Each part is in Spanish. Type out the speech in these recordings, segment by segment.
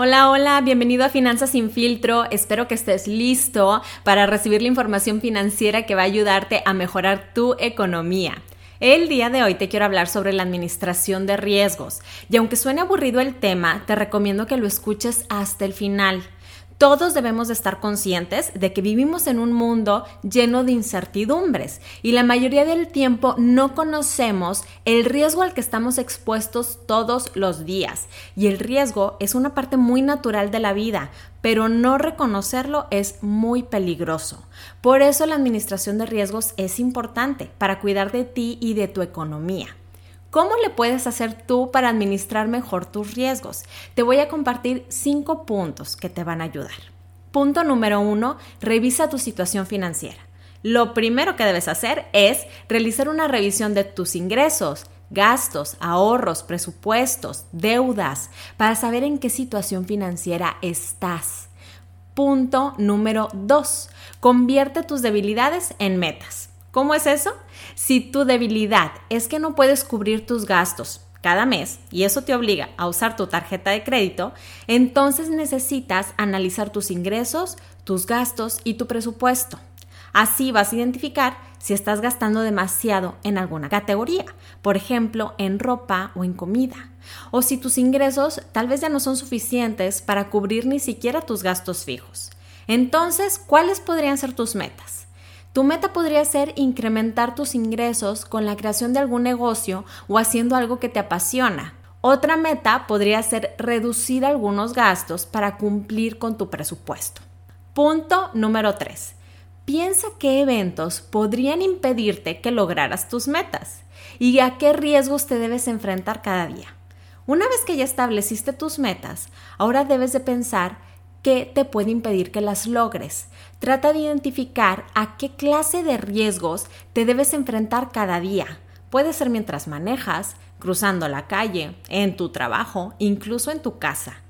Hola, hola, bienvenido a Finanzas sin filtro. Espero que estés listo para recibir la información financiera que va a ayudarte a mejorar tu economía. El día de hoy te quiero hablar sobre la administración de riesgos y aunque suene aburrido el tema, te recomiendo que lo escuches hasta el final. Todos debemos de estar conscientes de que vivimos en un mundo lleno de incertidumbres y la mayoría del tiempo no conocemos el riesgo al que estamos expuestos todos los días. Y el riesgo es una parte muy natural de la vida, pero no reconocerlo es muy peligroso. Por eso la administración de riesgos es importante para cuidar de ti y de tu economía. ¿Cómo le puedes hacer tú para administrar mejor tus riesgos? Te voy a compartir cinco puntos que te van a ayudar. Punto número uno, revisa tu situación financiera. Lo primero que debes hacer es realizar una revisión de tus ingresos, gastos, ahorros, presupuestos, deudas, para saber en qué situación financiera estás. Punto número dos, convierte tus debilidades en metas. ¿Cómo es eso? Si tu debilidad es que no puedes cubrir tus gastos cada mes y eso te obliga a usar tu tarjeta de crédito, entonces necesitas analizar tus ingresos, tus gastos y tu presupuesto. Así vas a identificar si estás gastando demasiado en alguna categoría, por ejemplo, en ropa o en comida, o si tus ingresos tal vez ya no son suficientes para cubrir ni siquiera tus gastos fijos. Entonces, ¿cuáles podrían ser tus metas? Tu meta podría ser incrementar tus ingresos con la creación de algún negocio o haciendo algo que te apasiona. Otra meta podría ser reducir algunos gastos para cumplir con tu presupuesto. Punto número 3. Piensa qué eventos podrían impedirte que lograras tus metas y a qué riesgos te debes enfrentar cada día. Una vez que ya estableciste tus metas, ahora debes de pensar te puede impedir que las logres. Trata de identificar a qué clase de riesgos te debes enfrentar cada día. Puede ser mientras manejas, cruzando la calle, en tu trabajo, incluso en tu casa.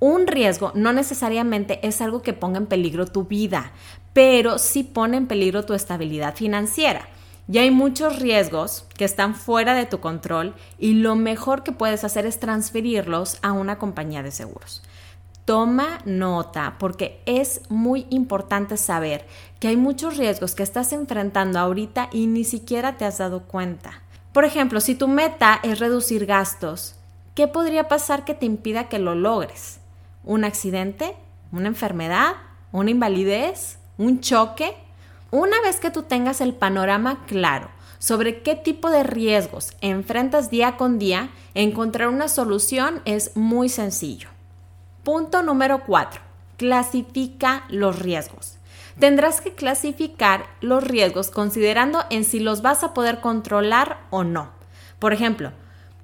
Un riesgo no necesariamente es algo que ponga en peligro tu vida, pero sí pone en peligro tu estabilidad financiera. Ya hay muchos riesgos que están fuera de tu control y lo mejor que puedes hacer es transferirlos a una compañía de seguros. Toma nota porque es muy importante saber que hay muchos riesgos que estás enfrentando ahorita y ni siquiera te has dado cuenta. Por ejemplo, si tu meta es reducir gastos, ¿qué podría pasar que te impida que lo logres? ¿Un accidente? ¿Una enfermedad? ¿Una invalidez? ¿Un choque? Una vez que tú tengas el panorama claro sobre qué tipo de riesgos enfrentas día con día, encontrar una solución es muy sencillo. Punto número 4. Clasifica los riesgos. Tendrás que clasificar los riesgos considerando en si los vas a poder controlar o no. Por ejemplo,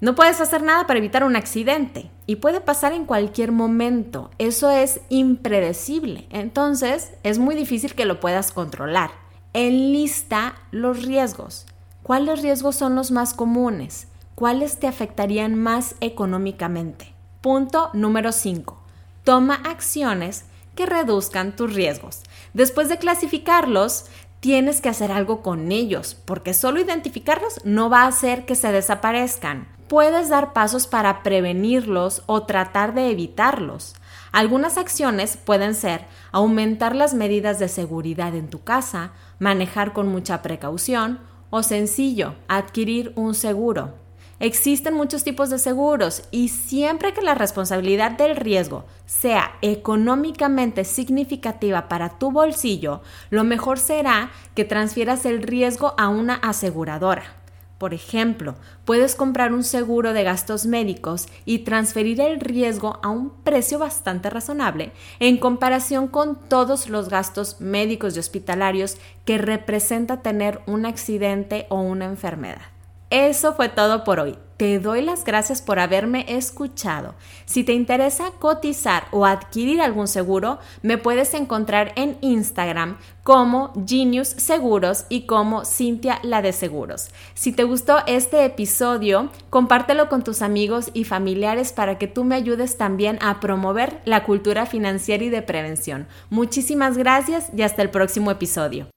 no puedes hacer nada para evitar un accidente y puede pasar en cualquier momento. Eso es impredecible. Entonces, es muy difícil que lo puedas controlar. Enlista los riesgos. ¿Cuáles riesgos son los más comunes? ¿Cuáles te afectarían más económicamente? Punto número 5. Toma acciones que reduzcan tus riesgos. Después de clasificarlos, tienes que hacer algo con ellos, porque solo identificarlos no va a hacer que se desaparezcan. Puedes dar pasos para prevenirlos o tratar de evitarlos. Algunas acciones pueden ser aumentar las medidas de seguridad en tu casa, manejar con mucha precaución o sencillo, adquirir un seguro. Existen muchos tipos de seguros y siempre que la responsabilidad del riesgo sea económicamente significativa para tu bolsillo, lo mejor será que transfieras el riesgo a una aseguradora. Por ejemplo, puedes comprar un seguro de gastos médicos y transferir el riesgo a un precio bastante razonable en comparación con todos los gastos médicos y hospitalarios que representa tener un accidente o una enfermedad. Eso fue todo por hoy. te doy las gracias por haberme escuchado. Si te interesa cotizar o adquirir algún seguro, me puedes encontrar en Instagram como Genius Seguros y como Cintia la de Seguros. Si te gustó este episodio, compártelo con tus amigos y familiares para que tú me ayudes también a promover la cultura financiera y de prevención. Muchísimas gracias y hasta el próximo episodio.